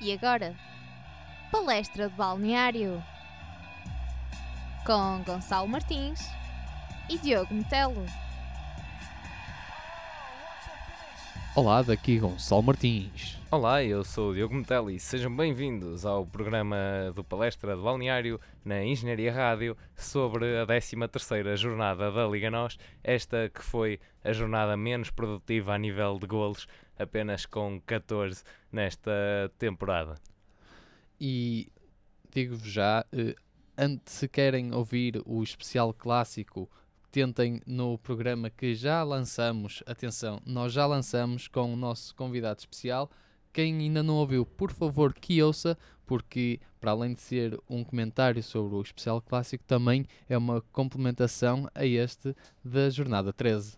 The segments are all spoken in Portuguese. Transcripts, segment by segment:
E agora, palestra de balneário com Gonçalo Martins e Diogo Metelo. Olá, daqui Gonçalo Martins. Olá, eu sou o Diogo Metelli sejam bem-vindos ao programa do Palestra de Balneário na Engenharia Rádio sobre a 13ª jornada da Liga NOS, esta que foi a jornada menos produtiva a nível de golos, apenas com 14 nesta temporada. E digo-vos já, eh, antes se querem ouvir o especial clássico tentem no programa que já lançamos, atenção, nós já lançamos com o nosso convidado especial. Quem ainda não ouviu, por favor, que ouça, porque para além de ser um comentário sobre o especial clássico, também é uma complementação a este da jornada 13.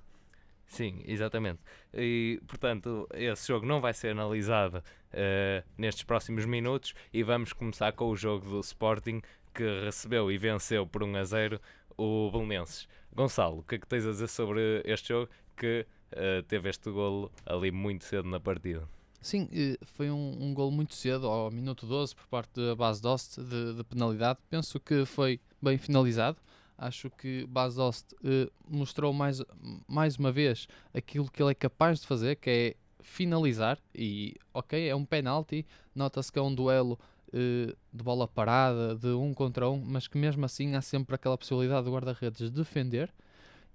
Sim, exatamente. E, portanto, esse jogo não vai ser analisado uh, nestes próximos minutos e vamos começar com o jogo do Sporting que recebeu e venceu por 1 a 0 o Belenenses. Gonçalo, o que é que tens a dizer sobre este jogo que uh, teve este golo ali muito cedo na partida? Sim, eh, foi um, um golo muito cedo, ao minuto 12, por parte da base Dost de, de penalidade. Penso que foi bem finalizado. Acho que Bas Dost uh, mostrou mais, mais uma vez aquilo que ele é capaz de fazer, que é finalizar. E, ok, é um penalti, nota-se que é um duelo uh, de bola parada, de um contra um, mas que mesmo assim há sempre aquela possibilidade do guarda-redes defender.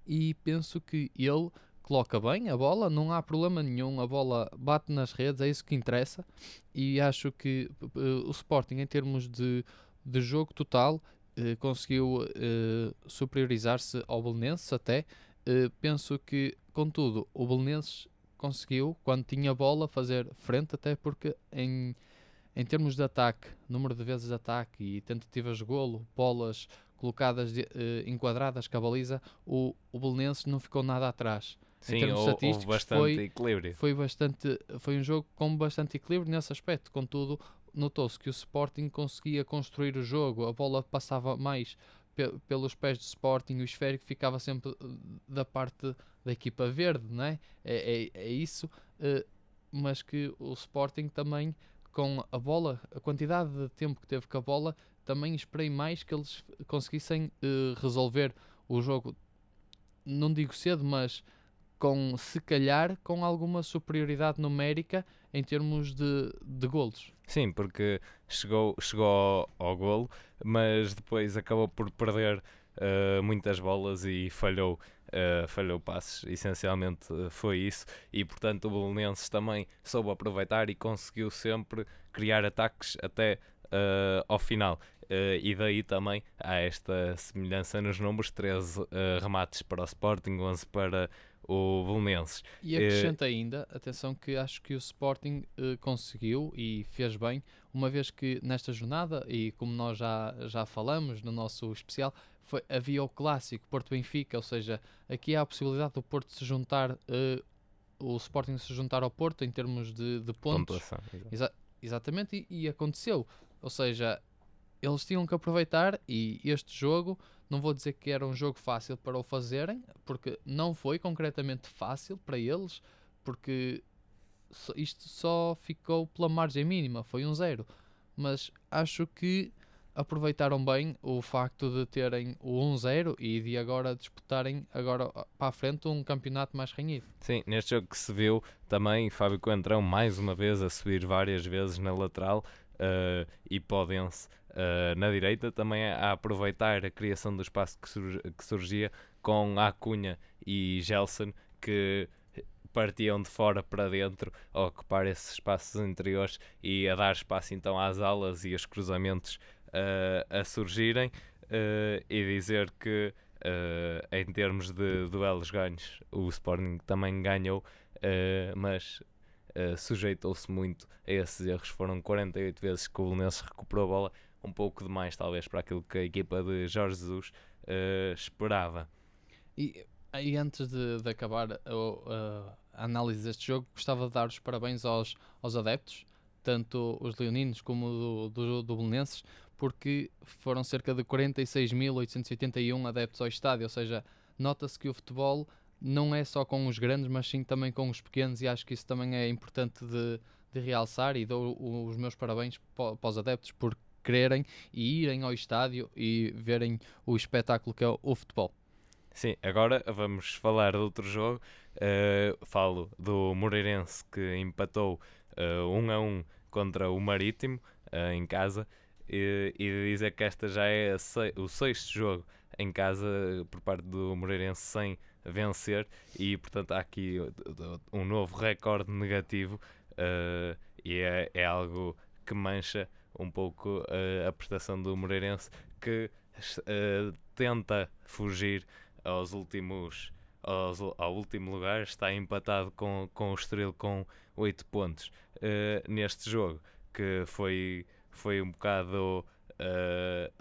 E penso que ele coloca bem a bola, não há problema nenhum, a bola bate nas redes, é isso que interessa. E acho que uh, o Sporting, em termos de, de jogo total, uh, conseguiu superiorizar-se ao Belenenses até. penso que, contudo, o Belenenses conseguiu, quando tinha bola, fazer frente, até porque em em termos de ataque, número de vezes de ataque e tentativas de golo, bolas colocadas, de, uh, enquadradas com a baliza, o, o Belenenses não ficou nada atrás. Sim, em termos houve, estatísticos, houve bastante foi, equilíbrio. Foi, bastante, foi um jogo com bastante equilíbrio nesse aspecto. Contudo, notou-se que o Sporting conseguia construir o jogo, a bola passava mais pe pelos pés do Sporting, o esférico ficava sempre eh, da parte da equipa verde, não é? É, é, é isso, uh, mas que o Sporting também com a bola, a quantidade de tempo que teve com a bola, também esperei mais que eles conseguissem uh, resolver o jogo. Não digo cedo, mas com se calhar com alguma superioridade numérica em termos de, de golos. Sim, porque chegou, chegou ao, ao golo, mas depois acabou por perder uh, muitas bolas e falhou uh, falhou passes, essencialmente uh, foi isso, e portanto o Belenenses também soube aproveitar e conseguiu sempre criar ataques até uh, ao final. e daí também há esta semelhança nos números: 13 remates para o Sporting, 11 para o Belenenses. E acrescenta ainda, atenção que acho que o Sporting conseguiu e fez bem, uma vez que nesta jornada, e como nós já, já falamos no nosso especial, foi, havia o clássico Porto-Benfica, ou seja, aqui há a possibilidade do Porto se juntar, uh, o Sporting se juntar ao Porto em termos de, de pontos. Exa exatamente, e, e, aconteceu. Ou seja, eles tinham que aproveitar e este jogo, não vou dizer que era um jogo fácil para o fazerem, porque não foi concretamente fácil para eles, porque isto só ficou pela margem mínima, foi um zero. Mas acho que aproveitaram bem o facto de terem o 1-0 e de agora disputarem agora para a frente um campeonato mais renhido. Sim, neste jogo que se viu também Fábio Coentrão mais uma vez a subir várias vezes na lateral uh, e Podense uh, na direita também a aproveitar a criação do espaço que, sur que surgia com Acunha e Gelson que partiam de fora para dentro a ocupar esses espaços interiores e a dar espaço então às alas e aos cruzamentos a surgirem uh, e dizer que uh, em termos de duelos ganhos o Sporting também ganhou, uh, mas sujeitou-se muito a esses erros. Foram 48 vezes que o Belenenses recuperou a bola, um pouco demais talvez para aquilo que a equipa de Jorge Jesus esperava. E, e antes de, de acabar a, a, análise deste jogo, gostava de dar os parabéns aos, aos adeptos, tanto os leoninos como do, do, do Belenenses, porque foram cerca de 46.881 adeptos ao estádio, ou seja, nota-se que o futebol não é só com os grandes, mas sim também com os pequenos, e acho que isso também é importante de, de realçar e dou os meus parabéns para os adeptos por quererem e irem ao estádio e verem o espetáculo que é o futebol. Sim, agora vamos falar de outro jogo. Uh, falo do Moreirense que empatou uh, 1 a 1 contra o Marítimo uh, em casa e, e dizer que esta já é o sexto jogo em casa por parte do Moreirense sem vencer. E portanto há aqui um novo recorde negativo uh, e é, é, algo que mancha um pouco uh, a prestação do Moreirense que uh, tenta fugir aos últimos aos, ao último lugar. Está empatado com, com o Estoril com 8 pontos. Neste jogo que foi, foi um bocado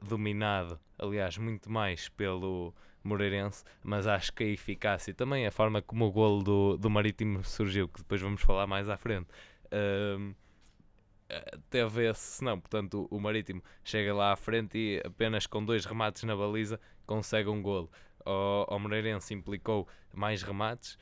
dominado aliás muito mais pelo Moreirense, mas acho que a eficácia e também a forma como o golo do, do Marítimo surgiu, que depois vamos falar mais à frente, uh, teve esse, não, portanto o, Marítimo chega lá à frente e apenas com dois remates na baliza consegue um golo. O, o Moreirense implicou mais remates,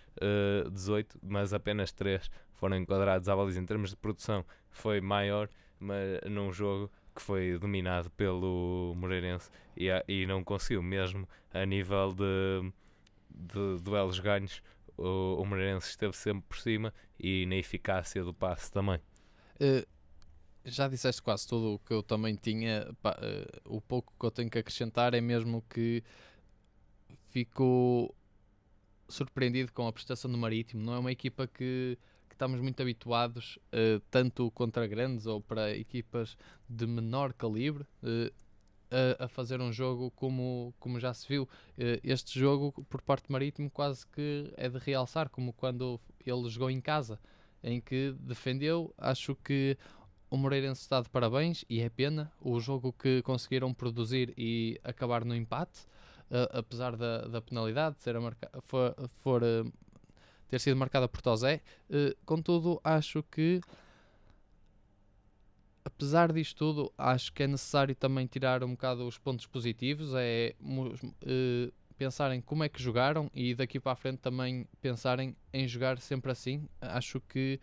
uh, 18, mas apenas 3 foram enquadrados à baliza. Em termos de produção foi maior, mas num jogo que foi dominado pelo Moreirense e, e não conseguiu, mesmo a nível de, de duelos ganhos, o, o Moreirense esteve sempre por cima e na eficácia do passe também. Uh, já disseste quase tudo o que eu também tinha. Pá, uh, o pouco que eu tenho que acrescentar é mesmo que fico surpreendido com a prestação do Marítimo. Não é uma equipa que que estamos muito habituados, uh, tanto contra grandes ou para equipas de menor calibre, uh, a, a, fazer um jogo como, como já se viu. Uh, este jogo, por parte Marítimo, quase que é de realçar, como quando ele jogou em casa, em que defendeu. Acho que o Moreirense está de parabéns e é pena o jogo que conseguiram produzir e acabar no empate. Apesar da, da penalidade ser marca, for, for ter sido marcada por Tozé. Uh, contudo, acho que, apesar disto tudo, acho que é necessário também tirar um bocado os pontos positivos, é uh, pensarem como é que jogaram e daqui para a frente também pensarem em jogar sempre assim. Acho que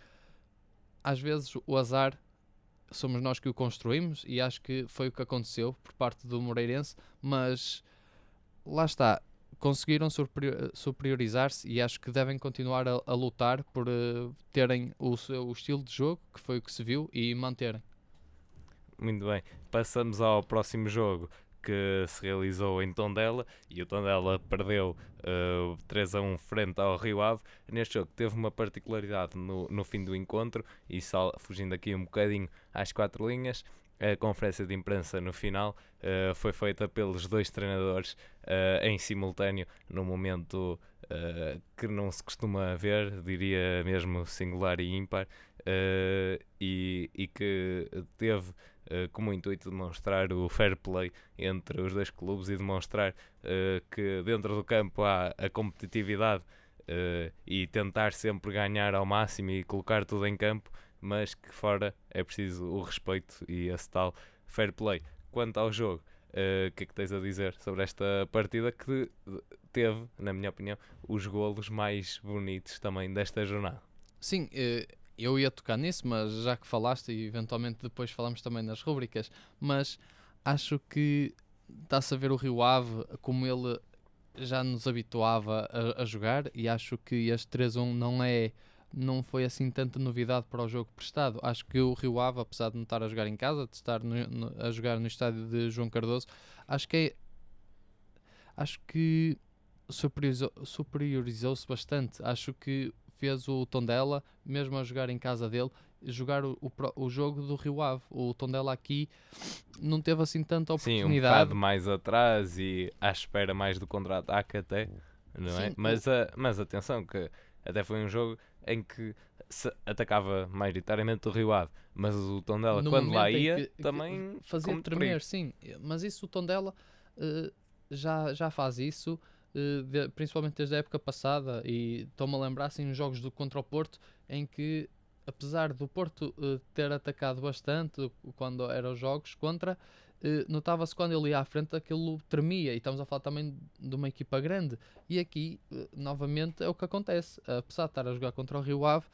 às vezes o azar somos nós que o construímos e acho que foi o que aconteceu por parte do Moreirense, mas lá está, conseguiram superiorizar-se e acho que devem continuar a, a lutar por uh, terem o seu estilo de jogo, que foi o que se viu, e manterem. Muito bem, passamos ao próximo jogo que se realizou em Tondela e o Tondela perdeu uh, eh, 3 a 1 frente ao Rio Ave. Neste jogo teve uma particularidade no, no fim do encontro e só fugindo aqui um bocadinho às quatro linhas a conferência de imprensa no final uh, foi feita pelos dois treinadores uh, em simultâneo, num momento uh, que não se costuma ver, diria mesmo singular e ímpar, e, e, que teve como intuito demonstrar o fair play entre os dois clubes e demonstrar que dentro do campo há a competitividade e tentar sempre ganhar ao máximo e colocar tudo em campo mas que fora é preciso o respeito e esse tal fair play. Quanto ao jogo, eh, o uh, que é que tens a dizer sobre esta partida que teve, na minha opinião, os golos mais bonitos também desta jornada? Sim, uh, eu ia tocar nisso, mas já que falaste e eventualmente depois falamos também nas rubricas, mas acho que está-se a ver o Rio Ave como ele já nos habituava a, a jogar e acho que este 3-1 não é não foi assim tanta novidade para o jogo prestado. Acho que o Rio Ave, apesar de não estar a jogar em casa, de estar no, no, a jogar no estádio de João Cardoso, acho que é, acho que superiorizou-se superiorizou bastante. Acho que fez o Tondela, mesmo a jogar em casa dele, jogar o, o, o, jogo do Rio Ave. O Tondela aqui não teve assim tanta oportunidade. Sim, um bocado mais atrás e à espera mais do contra-ataque até, não é? Sim, é? Mas, a, mas atenção que até foi um jogo em que se atacava maioritariamente o Rio Ave, mas o Tondela, no quando lá ia, que, também fazia tremer, sim. Mas isso o Tondela uh, já, já faz isso, uh, de, principalmente desde a época passada. E estou-me a lembrar assim, nos jogos do contra o Porto, em que apesar do Porto uh, ter atacado bastante quando eram os jogos contra, notava-se quando ele ia à frente aquilo tremia. E estamos a falar também de uma equipa grande. E aqui, uh, novamente, é o que acontece. Apesar de estar a jogar contra o Rio Ave,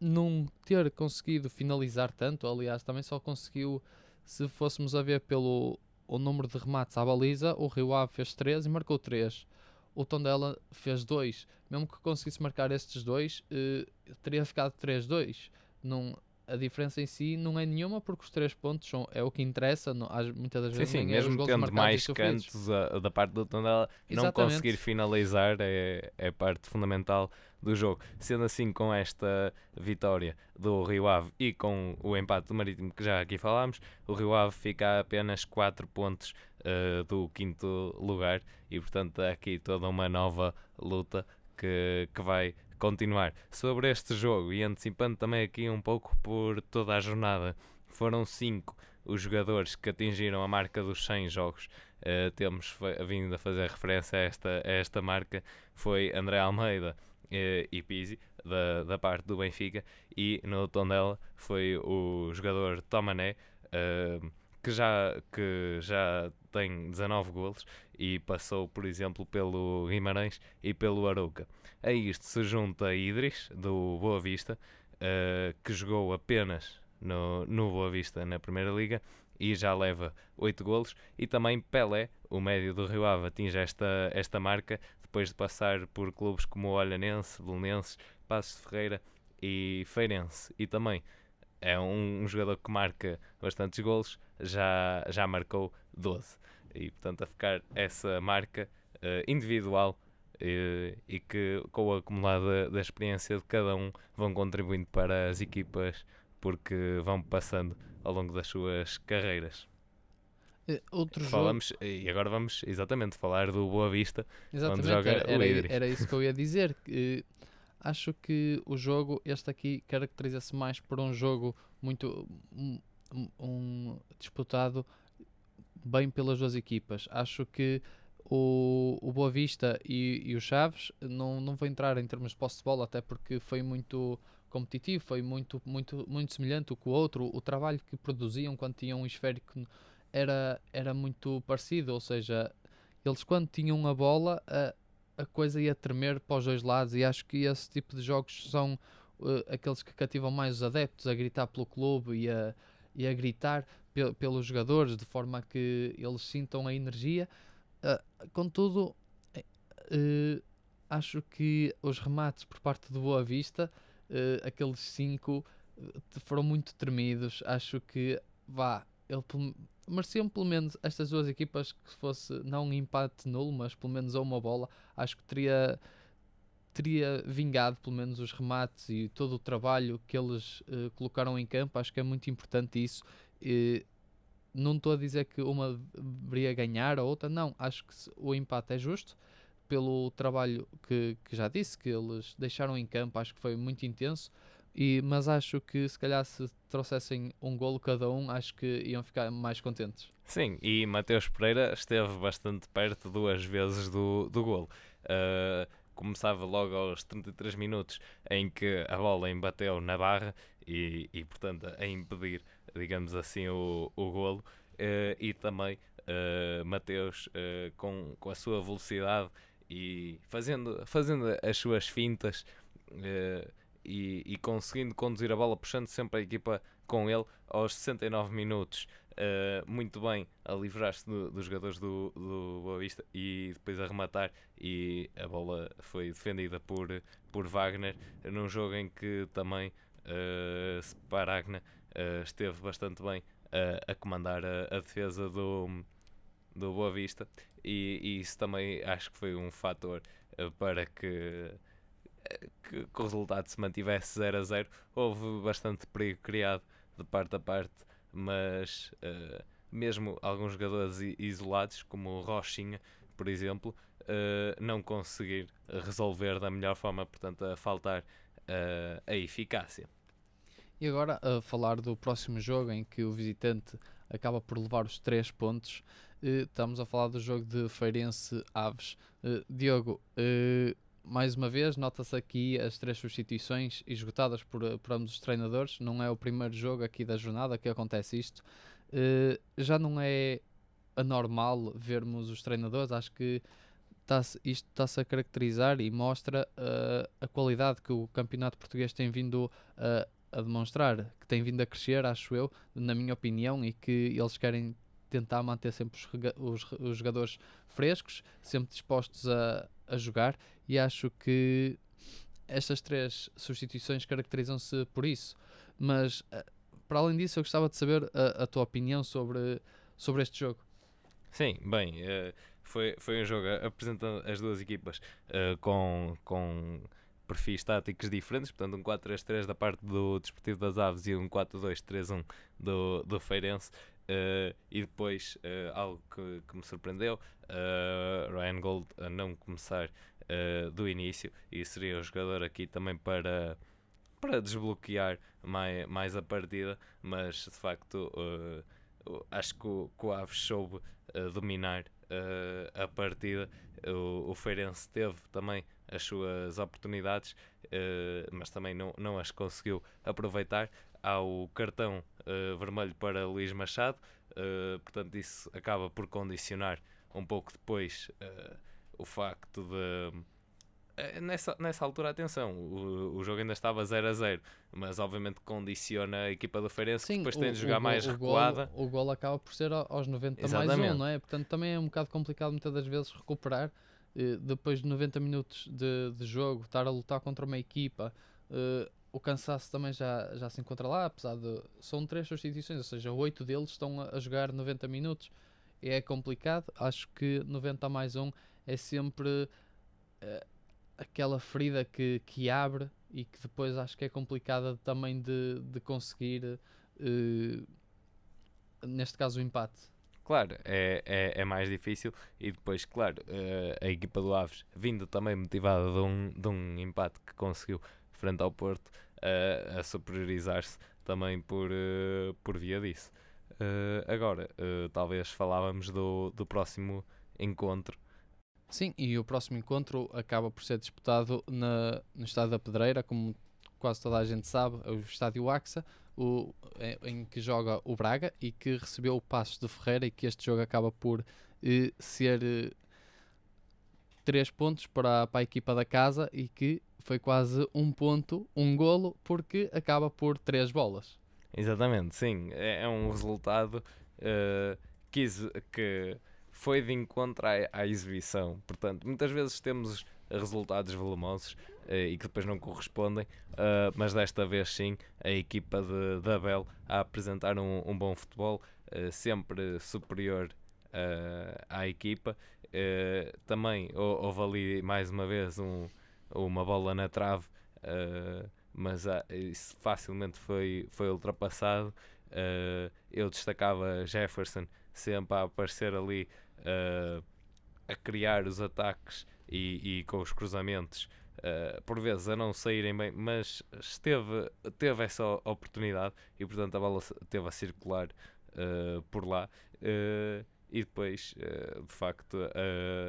não ter conseguido finalizar tanto, aliás, também só conseguiu, se fôssemos a ver pelo o número de remates à baliza, o Rio Ave fez 3 e marcou 3. O Tondela fez 2. Mesmo que conseguisse marcar estes dois, eh, teria ficado 3-2. Não, a diferença em si não é nenhuma porque os três pontos são, é o que interessa, não, às, muitas das Sim, vezes sim, é os mesmo golos tendo mais cantos a- da parte do Tondela, não conseguir finalizar é, é parte fundamental do jogo. Sendo assim, com esta vitória do Rio Ave e com o empate do Marítimo que já aqui falámos, o Rio Ave fica a apenas 4 pontos eh, do quinto lugar e, portanto, há aqui toda uma nova luta que, que vai continuar. Sobre este jogo, e antecipando também aqui um pouco por toda a jornada, foram 5 os jogadores que atingiram a marca dos 100 jogos. Uh, temos vindo a fazer referência a esta, a esta marca. Foi André Almeida uh, e Pizzi, da, da parte do Benfica, e no Tondela foi o jogador Tomané, uh, que, já, que já tem 19 golos e passou, por exemplo, pelo Guimarães e pelo Arouca. A isto se junta Idris, do Boa Vista, uh, que jogou apenas no, no Boa Vista na Primeira Liga e já leva 8 golos. E também Pelé, o médio do Rio Ave, atinge esta, esta marca depois de passar por clubes como o Olhanense, Belenenses, Passos de Ferreira e Feirense. E também é um, um jogador que marca bastantes golos, já, já marcou 12. E portanto a ficar essa marca eh, individual eh, e que com o acumulado da, experiência de cada um vão contribuindo para as equipas porque vão passando ao longo das suas carreiras. Eh, Outro jogo, Falamos, e agora vamos exatamente falar do Boa Vista. exatamente, joga era, o Idris. era isso que eu ia dizer. que, acho que o jogo, este aqui, caracteriza-se mais por um jogo muito um- um disputado bem pelas duas equipas. Acho que o, o Boa Vista e, e o Chaves não, não vou entrar em termos de posse de bola, até porque foi muito competitivo, foi muito, muito, muito semelhante o com o outro. O trabalho que produziam quando tinham um esférico era, era muito parecido, ou seja, eles quando tinham a bola a, a coisa ia tremer para os dois lados e acho que esse tipo de jogos são eh, aqueles que cativam mais os adeptos a gritar pelo clube e a, e a gritar pe- pelos jogadores de forma a que eles sintam a energia. Ah, contudo, eh, acho que os remates por parte do Boa Vista, eh, aqueles cinco, foram muito tremidos. Acho que vá, ele mereciam pelo menos estas duas equipas que fosse não um empate nulo, mas pelo menos a uma bola. Acho que teria teria vingado pelo menos os remates e todo o trabalho que eles eh, colocaram em campo. Acho que é muito importante isso. Eh, não estou a dizer que uma deveria ganhar a outra, não. Acho que o empate é justo pelo trabalho que, que já disse, que eles deixaram em campo. Acho que foi muito intenso. E, mas acho que se calhar se trouxessem um golo cada um, acho que iam ficar mais contentes. Sim, e Mateus Pereira esteve bastante perto duas vezes do, do golo. Uh, começava logo aos 33 minutos em que a bola embateu na barra e, e portanto, a impedir, digamos assim, o, o golo. Uh, e também uh, Mateus, uh, com, com a sua velocidade e fazendo, fazendo as suas fintas uh, e, e conseguindo conduzir a bola, puxando sempre a equipa com ele aos 69 minutos. Uh, muito bem a livrar-se do- dos jogadores do, do Boa Vista e depois a rematar e a bola foi defendida por, por Wagner num jogo em que também uh, Sparagna uh, esteve bastante bem a- a comandar a, a defesa do, do Boa Vista e, e isso também acho que foi um fator uh, para que, que, que o resultado se mantivesse 0 a 0 houve bastante perigo criado de parte a parte mas eh, mesmo alguns jogadores isolados, como o Rochinha, por exemplo, eh, não conseguir resolver da melhor forma, portanto, a faltar eh, a eficácia. E agora a falar do próximo jogo em que o visitante acaba por levar os 3 pontos, estamos a falar do jogo de Feirense Aves. Diogo, mais uma vez, nota-se aqui as três substituições esgotadas por, eh, por ambos os treinadores. Não é o primeiro jogo aqui da jornada que acontece isto. Eh, já não é anormal vermos os treinadores, acho que tá isto está-se a caracterizar e mostra uh, a qualidade que o campeonato português tem vindo uh, a demonstrar, que tem vindo a crescer, acho eu, na minha opinião, e que eles querem tentar manter sempre os, os, os jogadores frescos, sempre dispostos a, a jogar, e acho que estas três substituições caracterizam-se por isso. Mas, uh, para além disso, eu gostava de saber a, a, tua opinião sobre, sobre este jogo. Sim, bem, uh, foi, foi um jogo apresentando as duas equipas uh, com, com perfis táticos diferentes, portanto um 4-3-3 da parte do Desportivo das Aves e um 4-2-3-1 do, do Feirense. Uh, e depois uh, algo que, que, me surpreendeu, uh, Ryan Gold a não começar do início e seria o jogador aqui também para, para desbloquear mais, mais a partida, mas de facto acho que o, que o Aves soube dominar a partida. O, o Feirense teve também as suas oportunidades, mas também não, não as conseguiu aproveitar há o cartão uh, vermelho para Luís Machado, uh, portanto, isso acaba por condicionar um pouco depois uh, o facto de. Nessa, nessa altura, atenção, o, o jogo ainda estava 0 a 0, mas obviamente condiciona a equipa do Feirense Sim, que depois tem de jogar o, mais o recuada. Gol, o gol acaba por ser aos 90 Exatamente. mais um, não é? Portanto, também é um bocado complicado muitas das vezes recuperar depois de 90 minutos de, de jogo, estar a lutar contra uma equipa, uh, o cansaço também já, já se encontra lá, apesar de. São três substituições, ou seja, oito deles estão a, jogar 90 minutos. É complicado. Acho que 90 mais um é sempre uh, aquela ferida que, que abre e que depois acho que é complicada também de, de conseguir, uh, neste caso, o empate. Claro, é, é, é, mais difícil e depois, claro, uh, a equipa do Aves, vindo também motivada de um, de um empate que conseguiu frente ao Porto, a, a superiorizar-se também por, uh, por via disso. Uh, agora, uh, talvez falávamos do, do próximo encontro. Sim, e o próximo encontro acaba por ser disputado na, no Estádio da Pedreira, como quase toda a gente sabe, é o Estádio AXA, o, em, em que joga o Braga e que recebeu o Passos de Ferreira e que este jogo acaba por ser 3 pontos para, para a equipa da casa e que foi quase um ponto, um golo, porque acaba por três bolas. Exatamente, sim. É, é um resultado uh, que, que foi de encontro à, à, exibição. Portanto, muitas vezes temos resultados volumosos uh, e que depois não correspondem, uh, mas desta vez sim, a equipa de, de Abel a apresentar um, um bom futebol, sempre superior à equipa. Também houve ali mais uma vez um uma bola na trave, uh, mas uh, isso facilmente foi, foi ultrapassado. Uh, eu destacava Jefferson sempre a aparecer ali uh, a criar os ataques e, e com os cruzamentos, por vezes a não saírem bem, mas esteve, teve essa oportunidade e portanto a bola teve a circular por lá. E depois, de facto,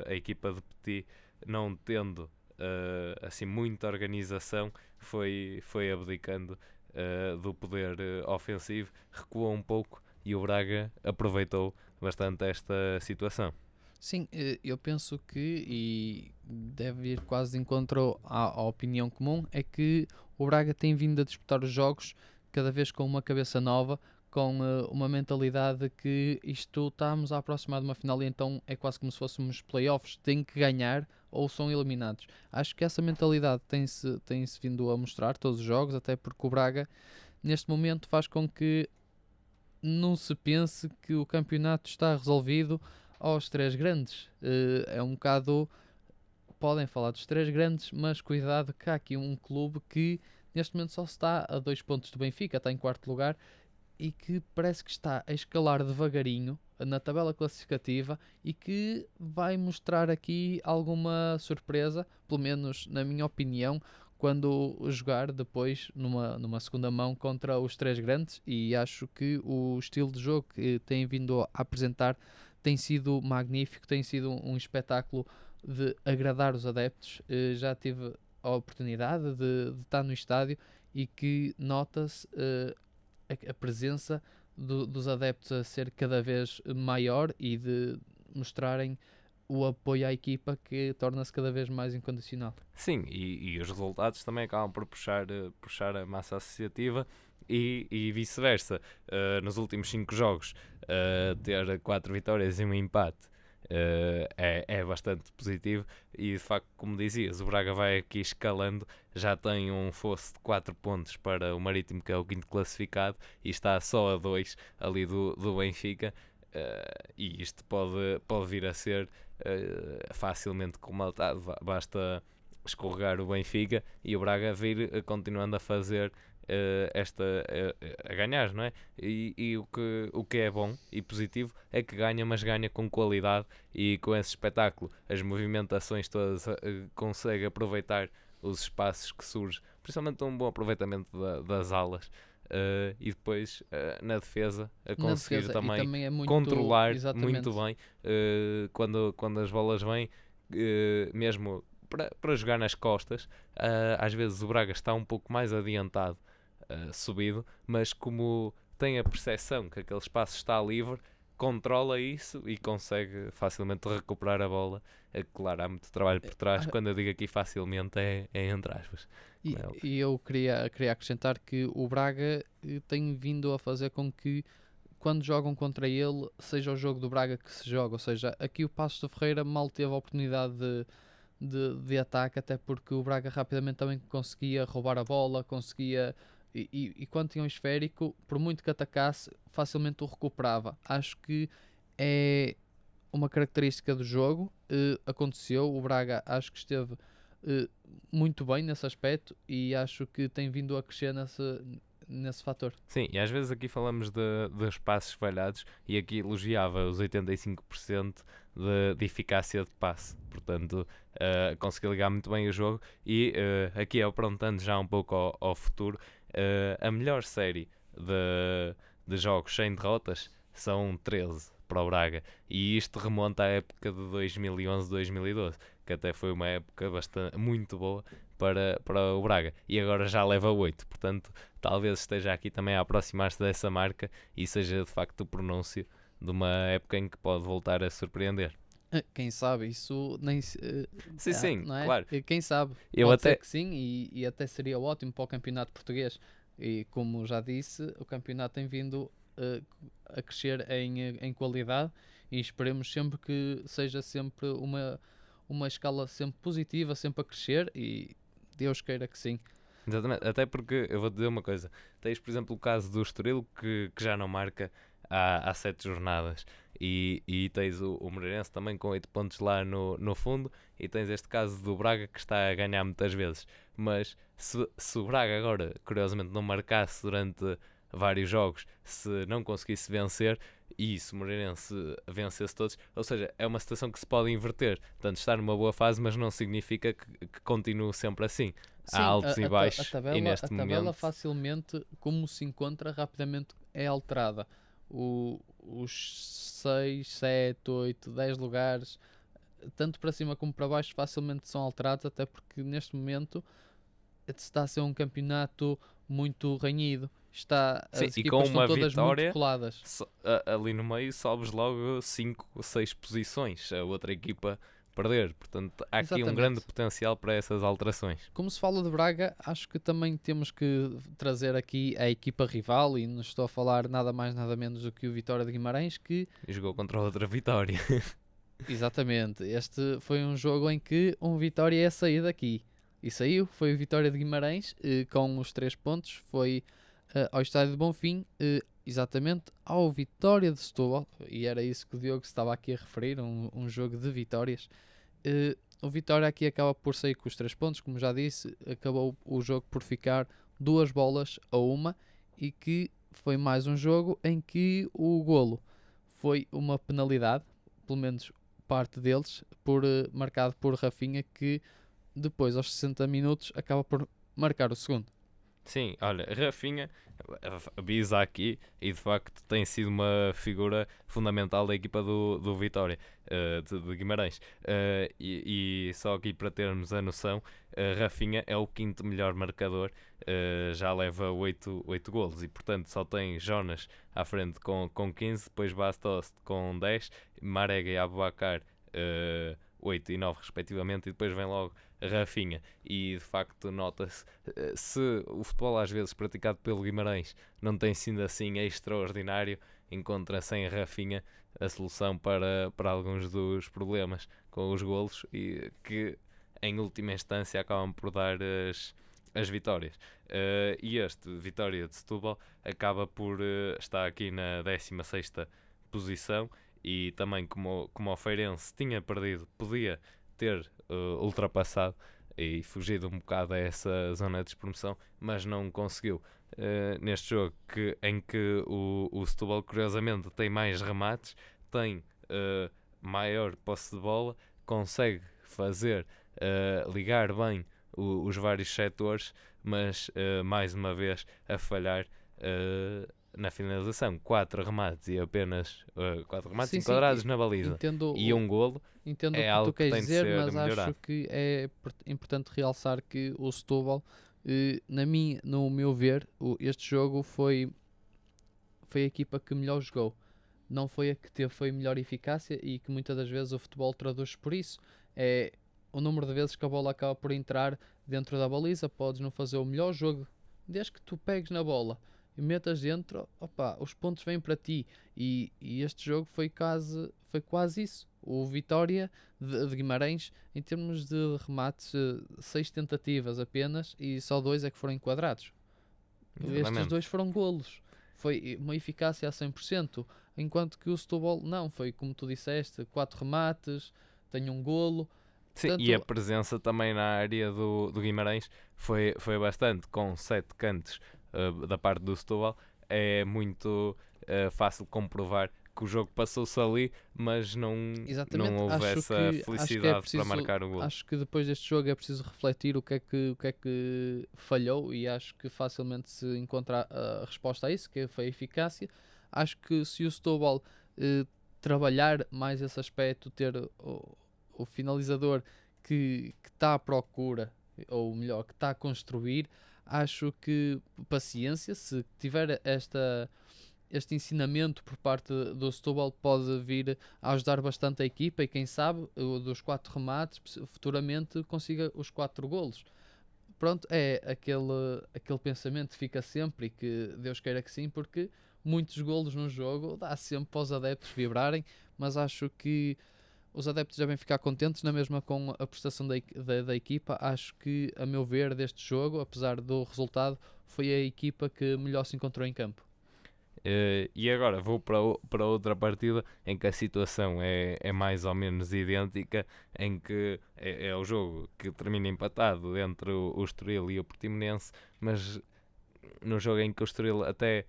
a equipa de Petit não tendo uh, assim muita organização, foi, foi abdicando uh, do poder ofensivo, recuou um pouco e o Braga aproveitou bastante esta situação. Sim, eu penso que, e deve ir quase de encontro à, à, opinião comum, é que o Braga tem vindo a disputar os jogos cada vez com uma cabeça nova, com uh, uma mentalidade que isto estamos a aproximar de uma final e então é quase como se fôssemos playoffs, tem que ganhar ou são eliminados. Acho que essa mentalidade tem-se tem -se vindo a mostrar todos os jogos, até porque o Braga neste momento faz com que não se pense que o campeonato está resolvido aos três grandes. Uh, é um bocado. Podem falar dos três grandes, mas cuidado que há aqui um clube que neste momento só está a dois pontos do Benfica, está em quarto lugar e que parece que está a escalar devagarinho na tabela classificativa e que vai mostrar aqui alguma surpresa, pelo menos na minha opinião, quando jogar depois numa, numa segunda mão contra os três grandes e acho que o estilo de jogo que tem vindo a apresentar tem sido magnífico, tem sido um, espetáculo de agradar os adeptos. Uh, já tive a oportunidade de, de, estar no estádio e que nota-se uh, a, a presença do, dos adeptos a ser cada vez maior e de mostrarem o apoio à equipa que torna-se cada vez mais incondicional. Sim, e, e, os resultados também acabam por puxar, uh, puxar a massa associativa e, e vice-versa. Uh, nos últimos 5 jogos, uh, ter 4 vitórias e um empate uh, é, é bastante positivo. E de facto, como dizias, o Braga vai aqui escalando, já tem um fosso de 4 pontos para o Marítimo, que é o quinto classificado, e está só a 2 ali do, do Benfica. e isto pode, pode vir a ser facilmente comatado. Basta escorregar o Benfica e o Braga vir continuando a fazer uh, esta uh, a ganhar, não é? E, e, o, que, o que é bom e positivo é que ganha, mas ganha com qualidade e com esse espetáculo. As movimentações todas uh, consegue aproveitar os espaços que surgem, principalmente um bom aproveitamento da, das alas. Uh, e depois uh, na defesa a conseguir defesa, também, também é muito, controlar exatamente. muito bem uh, quando, quando as bolas vêm, mesmo para, para jogar nas costas. às vezes o Braga está um pouco mais adiantado uh, subido, mas como tem a percepção que aquele espaço está livre, controla isso e consegue facilmente recuperar a bola. É claro, há muito trabalho por trás. Ah, Quando eu digo aqui facilmente, é, é entre aspas. E, é e eu queria, queria acrescentar que o Braga eh, tem vindo a fazer com que quando jogam contra ele, seja o jogo do Braga que se joga. Ou seja, aqui o Passo de Ferreira mal teve a oportunidade de, de, de ataque, até porque o Braga rapidamente também conseguia roubar a bola, conseguia e, e, e, quando tinha um esférico, por muito que atacasse, facilmente o recuperava. Acho que é uma característica do jogo. Uh, aconteceu, o Braga acho que esteve uh, muito bem nesse aspecto e acho que tem vindo a crescer nesse, nesse fator. Sim, e às vezes aqui falamos de, de passos falhados e aqui elogiava os 85% de, de eficácia de passe. Portanto, uh, consegui ligar muito bem o jogo e uh, aqui aprontando já um pouco ao, ao futuro, Uh, a melhor série de, de jogos sem derrotas são 13 para o Braga. E isto remonta à época de 2011-2012, que até foi uma época bastante, muito boa para, para o Braga. E agora já leva 8. Portanto, talvez esteja aqui também a aproximar-se dessa marca e seja de facto o pronúncio de uma época em que pode voltar a surpreender. Quem sabe, isso nem uh, Sim, sim, é? claro. Quem sabe, eu Pode até que sim, e, e, até seria ótimo para o campeonato português. E como já disse, o campeonato tem vindo uh, a crescer em, em qualidade e esperemos sempre que seja sempre uma, uma escala sempre positiva, sempre a crescer e Deus queira que sim. Exatamente, até porque eu vou dizer uma coisa: tens, por exemplo, o caso do Estoril que, que já não marca há, há sete jornadas. E, e tens o, o Moreirense também com 8 pontos lá no, no fundo, e tens este caso do Braga que está a ganhar muitas vezes. Mas se, se o Braga agora, curiosamente, não marcasse durante vários jogos, se não conseguisse vencer, e se o Moreirense vencesse todos, ou seja, é uma situação que se pode inverter. Portanto, estar numa boa fase, mas não significa que, que continue sempre assim. Sim, Há altos a, e baixos, a tabela, e neste a tabela momento... facilmente, como se encontra, rapidamente é alterada. O, os 6, 7, 8, 10 lugares, tanto para cima como para baixo, facilmente são alterados, até porque neste momento está a ser um campeonato muito renhido. Está, Sim, as e com uma vitória, so, ali no meio sobes logo 5 ou 6 posições. A outra equipa perder. Portanto, há aqui Exatamente. um grande potencial para essas alterações. Como se fala de Braga, acho que também temos que trazer aqui a equipa rival, e não estou a falar nada mais nada menos do que o Vitória de Guimarães, que jogou contra outra Vitória. Exatamente, este foi um jogo em que um Vitória é sair daqui. E saiu, foi o Vitória de Guimarães, eh, com os três pontos, foi eh, ao Estádio de Bonfim, eh, exatamente ao Vitória de Setúbal, e era isso que o Diogo estava aqui a referir, um, um jogo de vitórias. Uh, o Vitória aqui acaba por sair com os três pontos, como já disse, acabou o jogo por ficar duas bolas a uma e que foi mais um jogo em que o golo foi uma penalidade, pelo menos parte deles, por, uh, marcado por Rafinha, que depois aos 60 minutos acaba por marcar o segundo. Sim, olha, Rafinha avisa aqui e de facto tem sido uma figura fundamental da equipa do, do Vitória, uh, de, de, Guimarães. Uh, e, e, só aqui para termos a noção, uh, Rafinha é o quinto melhor marcador, já leva 8, 8 golos e portanto só tem Jonas à frente com, com 15, depois Bastos com 10, Marega e Abubacar uh, 8 e 9 respectivamente, e depois vem logo Rafinha. E de facto nota-se, uh, se o futebol às vezes praticado pelo Guimarães não tem sido assim extraordinário, encontra-se Rafinha a solução para, para alguns dos problemas com os golos e que em última instância acabam por dar as, as vitórias. Uh, e este, Vitória de Setúbal, acaba por uh, estar aqui na 16 posição e também como, como o Feirense tinha perdido, podia ter uh, ultrapassado e fugido um bocado a essa zona de despromoção, mas não conseguiu. Uh, neste jogo que, em que o, o Setúbal, curiosamente, tem mais remates, tem uh, maior posse de bola, consegue fazer ligar bem o, os vários setores, mas mais uma vez a falhar na finalização. Quatro remates e apenas quatro remates sim, enquadrados sim, na baliza entendo e um golo. Entendo é o que tu queres que dizer, mas melhorar. acho que é importante realçar que o Setúbal Uh, na minha, no meu ver, o, este jogo foi, foi a equipa que melhor jogou. Não foi a que teve foi melhor eficácia e que muitas das vezes o futebol traduz por isso. É o número de vezes que a bola acaba por entrar dentro da baliza. Podes não fazer o melhor jogo desde que tu pegues na bola e metas dentro, opa, os pontos vêm para ti. E, e, este jogo foi quase, foi quase isso. O Vitória de, de Guimarães, em termos de remates, seis tentativas apenas e só dois é que foram enquadrados. Exatamente. Estes dois foram golos. Foi uma eficácia a 100%, enquanto que o Setúbal não, foi como tu disseste, quatro remates, tem um golo. Sim, Portanto, e a presença também na área do, do Guimarães foi, foi bastante, com sete cantos uh, da parte do Setúbal. É muito uh, fácil comprovar que o jogo passou-se ali, mas não, não houve acho essa que, é felicidade é preciso, para marcar o gol. Acho que depois deste jogo é preciso refletir o que é que, o que, é que falhou e acho que facilmente se encontra a resposta a isso, que foi a eficácia. Acho que se o Setúbal eh, trabalhar mais esse aspecto, ter o, o finalizador que está à procura, ou melhor, que está a construir, acho que paciência, se tiver esta este ensinamento por parte do Setúbal pode vir a ajudar bastante a equipa e quem sabe dos quatro remates futuramente consiga os quatro golos. Pronto, é aquele, aquele pensamento que fica sempre e que Deus queira que sim, porque muitos golos no jogo dá sempre para os adeptos vibrarem, mas acho que os adeptos devem ficar contentes na mesma com a prestação da, da, da equipa. Acho que, a meu ver, deste jogo, apesar do resultado, foi a equipa que melhor se encontrou em campo. Uh, e agora vou para, o, para outra partida em que a situação é, é mais ou menos idêntica, em que é, é o jogo que termina empatado entre o, o Estoril e o Portimonense, mas no jogo em que o Estoril até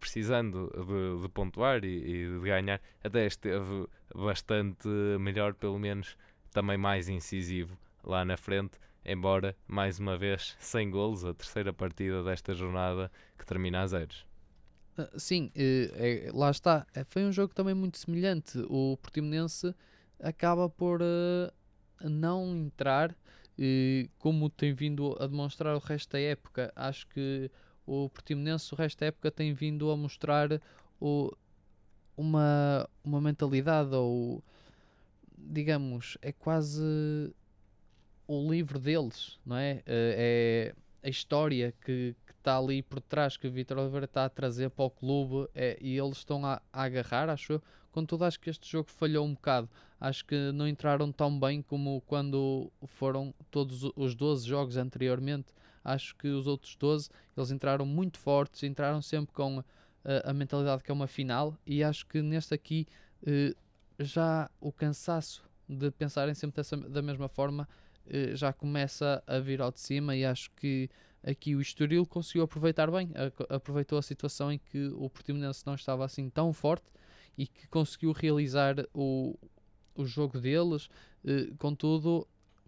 precisando de, de pontuar e, e, de ganhar, até esteve bastante melhor, pelo menos também mais incisivo lá na frente, embora mais uma vez sem golos, a terceira partida desta jornada que termina a zeros. Uh, sim, uh, é, lá está. É, foi um jogo também muito semelhante. O Portimonense acaba por uh, não entrar como tem vindo a demonstrar o resto da época. Acho que o Portimonense, o resto da época, tem vindo a mostrar o, uma, uma mentalidade ou digamos, é quase o livro deles, não é? É a história que, está ali por trás que o Vitor Oliveira está a trazer para o clube é, e eles estão a, a, agarrar, acho eu. Contudo, acho que este jogo falhou um bocado. Acho que não entraram tão bem como quando foram todos os 12 jogos anteriormente. Acho que os outros 12 eles entraram muito fortes, entraram sempre com a, a mentalidade que é uma final. E acho que neste aqui eh, já o cansaço de pensarem sempre dessa, da mesma forma eh, já começa a vir ao de cima. E acho que aqui o Estoril conseguiu aproveitar bem, aproveitou a situação em que o Portimonense não estava assim tão forte e que conseguiu realizar o, o jogo deles, eh, contudo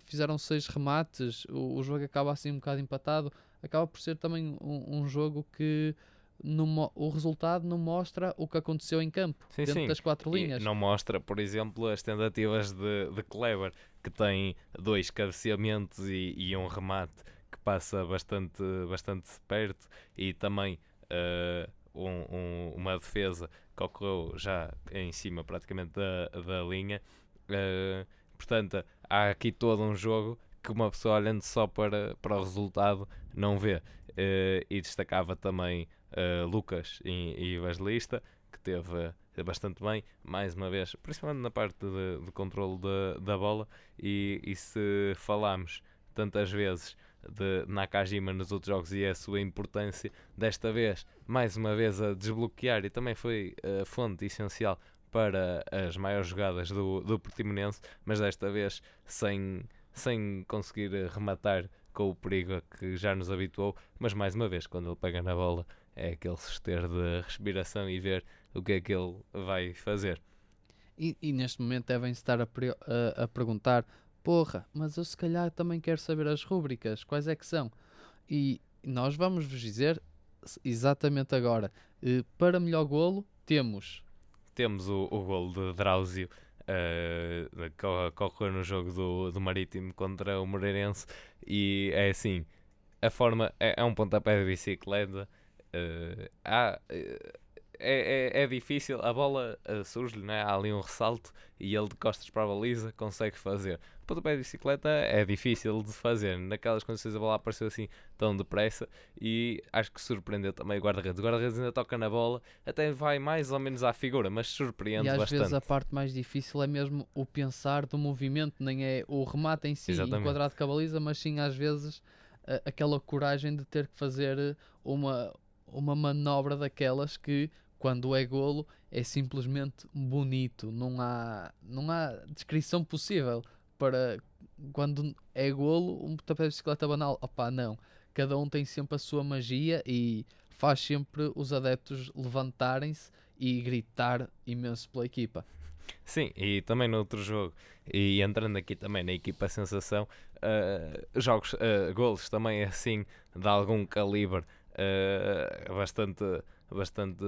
fizeram seis remates, o, o, jogo acaba assim um bocado empatado, acaba por ser também um, um jogo que no, o resultado não mostra o que aconteceu em campo, sim, dentro sim. das quatro linhas. E não mostra, por exemplo, as tentativas de, de Kleber, que tem dois cabeceamentos e, e um remate que passa bastante, bastante perto e também uh, um, um, uma defesa que ocorreu já em cima praticamente da, da linha Uh, portanto, há aqui todo um jogo que uma pessoa olhando só para, para o resultado não vê. Uh, e destacava também uh, Lucas e, e Evangelista, que teve bastante bem, mais uma vez, principalmente na parte de, de controle de, da bola. E, e se falarmos tantas vezes de Nakajima nos outros jogos e a sua importância, desta vez, mais uma vez, a desbloquear e também foi a fonte essencial para as maiores jogadas do, do Portimonense, mas desta vez sem, sem conseguir rematar com o perigo a que já nos habituou, mas mais uma vez, quando ele pega na bola, é aquele suster de respiração e ver o que é que ele vai fazer. E, e neste momento devem estar a, a, a, perguntar: porra, mas eu se calhar também quero saber as rúbricas, quais é que são? E nós vamos vos dizer exatamente agora. Uh, para melhor golo, temos. Temos o, o golo de Drauzio. Uh, que ocorreu no jogo do, do Marítimo contra o Moreirense e é assim a forma é, é um pontapé de bicicleta uh, há, uh, é, é, é, difícil, a bola uh, surge-lhe, né? há ali um ressalto e ele de costas para a baliza consegue fazer. O pontapé de bicicleta é difícil de fazer, naquelas condições a bola apareceu assim tão depressa e acho que surpreendeu também o guarda-redes. O guarda-redes ainda toca na bola, até vai mais ou menos à figura, mas surpreende e às bastante. vezes a parte mais difícil é mesmo o pensar do movimento, nem é o remate em si, Exatamente. enquadrado com a baliza, mas sim às vezes aquela coragem de ter que fazer uma, uma manobra daquelas que quando é golo é simplesmente bonito, não há, não há descrição possível para quando é golo um pontapé de bicicleta banal. Opá, não. Cada um tem sempre a sua magia e faz sempre os adeptos levantarem-se e gritar imenso pela equipa. Sim, e também no outro jogo, e entrando aqui também na equipa sensação, uh, jogos, uh, golos também assim de algum calibre uh, bastante bastante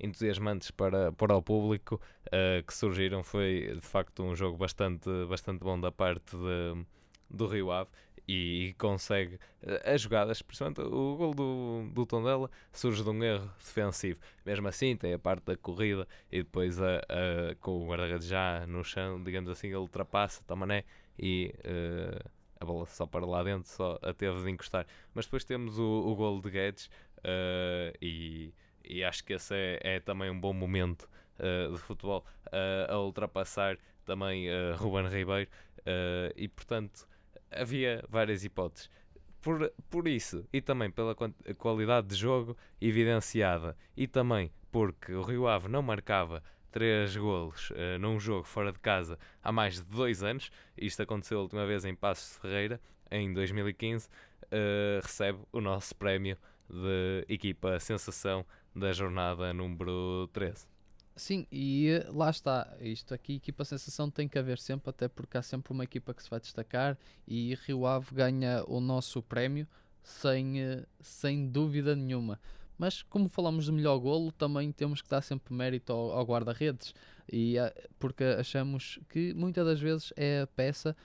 entusiasmantes para, para o público uh, que surgiram. Foi de facto um jogo bastante, bastante bom da parte de, do Rio Ave e, e consegue uh, as jogadas, principalmente o gol do, do Tondela surge de um erro defensivo. Mesmo assim, tem a parte da corrida e depois a, a, com o guarda-redes já no chão, digamos assim, ele ultrapassa Tamané e. Uh, a bola só para lá dentro, só a teve de encostar. Mas depois temos o, o gol de Guedes e e acho que esse é, é também um bom momento uh, de futebol uh, a ultrapassar também uh, Ruben Ribeiro e portanto havia várias hipóteses por, por isso e também pela qualidade de jogo evidenciada e também porque o Rio Ave não marcava três golos uh, num jogo fora de casa há mais de dois anos. Isto aconteceu a última vez em Passos de Ferreira, em 2015. Uh, recebe o nosso prémio de equipa sensação da jornada número 13. Sim, e eh, lá está. Isto aqui, equipa sensação tem que haver sempre, até porque há sempre uma equipa que se vai destacar e Rio Ave ganha o nosso prémio sem, eh, sem dúvida nenhuma. Mas como falamos de melhor golo, também temos que dar sempre mérito ao, ao guarda-redes, e eh, porque achamos que muitas das vezes é a peça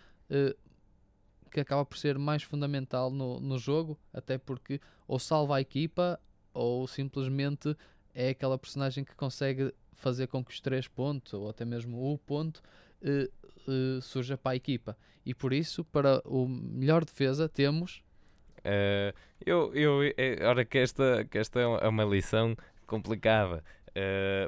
que acaba por ser mais fundamental no, no jogo, até porque ou salva a equipa ou simplesmente é aquela personagem que consegue fazer com que os três pontos, ou até mesmo o ponto, uh, uh, surja para a equipa. E por isso, para o melhor defesa, temos. Uh, eu, eu, ora que esta, que esta é uma lição complicada,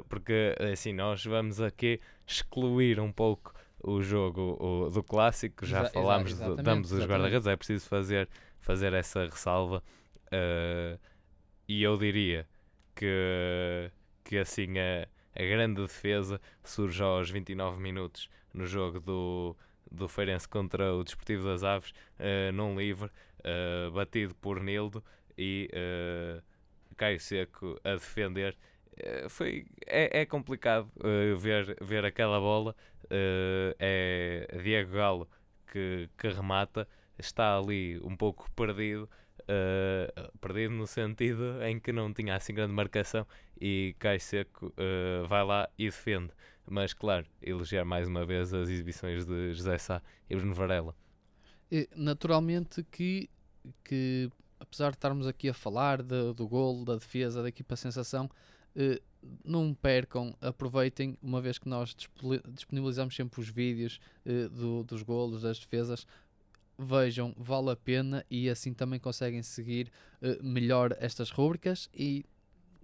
porque assim, nós vamos aqui excluir um pouco o jogo o, do clássico, já Exa falámos de, de ambos os guarda-redes, é preciso fazer, fazer essa ressalva. Uh, e eu diria que, que assim a, a grande defesa surge aos 29 minutos no jogo do, do Feirense contra o Desportivo das Aves, uh, num livre, uh, batido por Nildo e uh, Caio Seco a defender. Foi, é, é complicado ver, ver aquela bola. é Diego Galo que, que remata, está ali um pouco perdido uh, perdido no sentido em que não tinha assim grande marcação e Cai Seco uh, vai lá e defende. Mas, claro, elogiar mais uma vez as exibições de José Sá e Bruno Varela. Naturalmente que, que apesar de estarmos aqui a falar de, do gol, da defesa, da equipa sensação, eh, não percam, aproveitem, uma vez que nós disponibilizamos sempre os vídeos eh, do- dos golos, das defesas, vejam, vale a pena e assim também conseguem seguir eh, melhor estas rúbricas e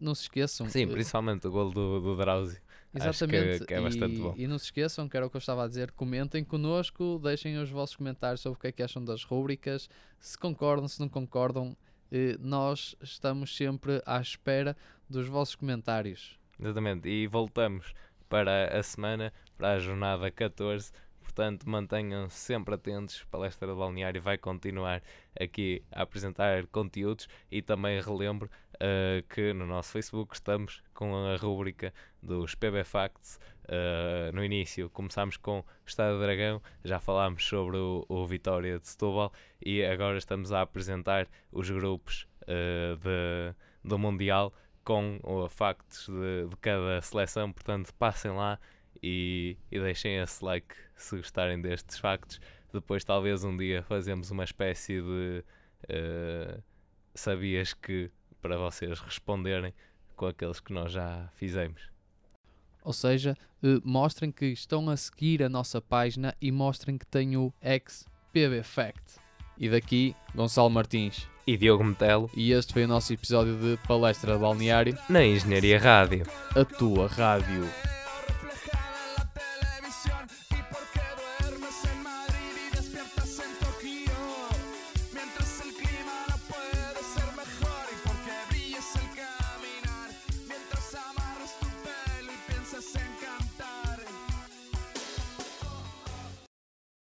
não se esqueçam. Sim, eh, principalmente o gol do, do Drauzio. Acho que- Exatamente, que é bastante e, bom. e não se esqueçam, que era o que eu estava a dizer, comentem connosco, deixem os vossos comentários sobre o que é que acham das rúbricas, se concordam, se não concordam, eh, nós estamos sempre à espera dos vossos comentários. Exatamente. E voltamos para a semana, para a jornada 14. Portanto, mantenham-se sempre atentos. Palestra do Balneário vai continuar aqui a apresentar conteúdos e também relembro eh, que no nosso Facebook estamos com a rúbrica dos PB Facts. Eh, no início começámos com Estado do Dragão, já falámos sobre o, o Vitória de Setúbal e agora estamos a apresentar os grupos eh, de, do Mundial com uh, factos de, de cada seleção, portanto passem lá e, e deixem esse like se gostarem destes factos. Depois talvez um dia fazemos uma espécie de uh, sabias que para vocês responderem com aqueles que nós já fizemos. Ou seja, eh, mostrem que estão a seguir a nossa página e mostrem que têm o ex-PB Fact. E daqui, Gonçalo Martins. E Diogo Metelo E este foi o nosso episódio de Palestra Balneário, na Engenharia Rádio. a tua rádio.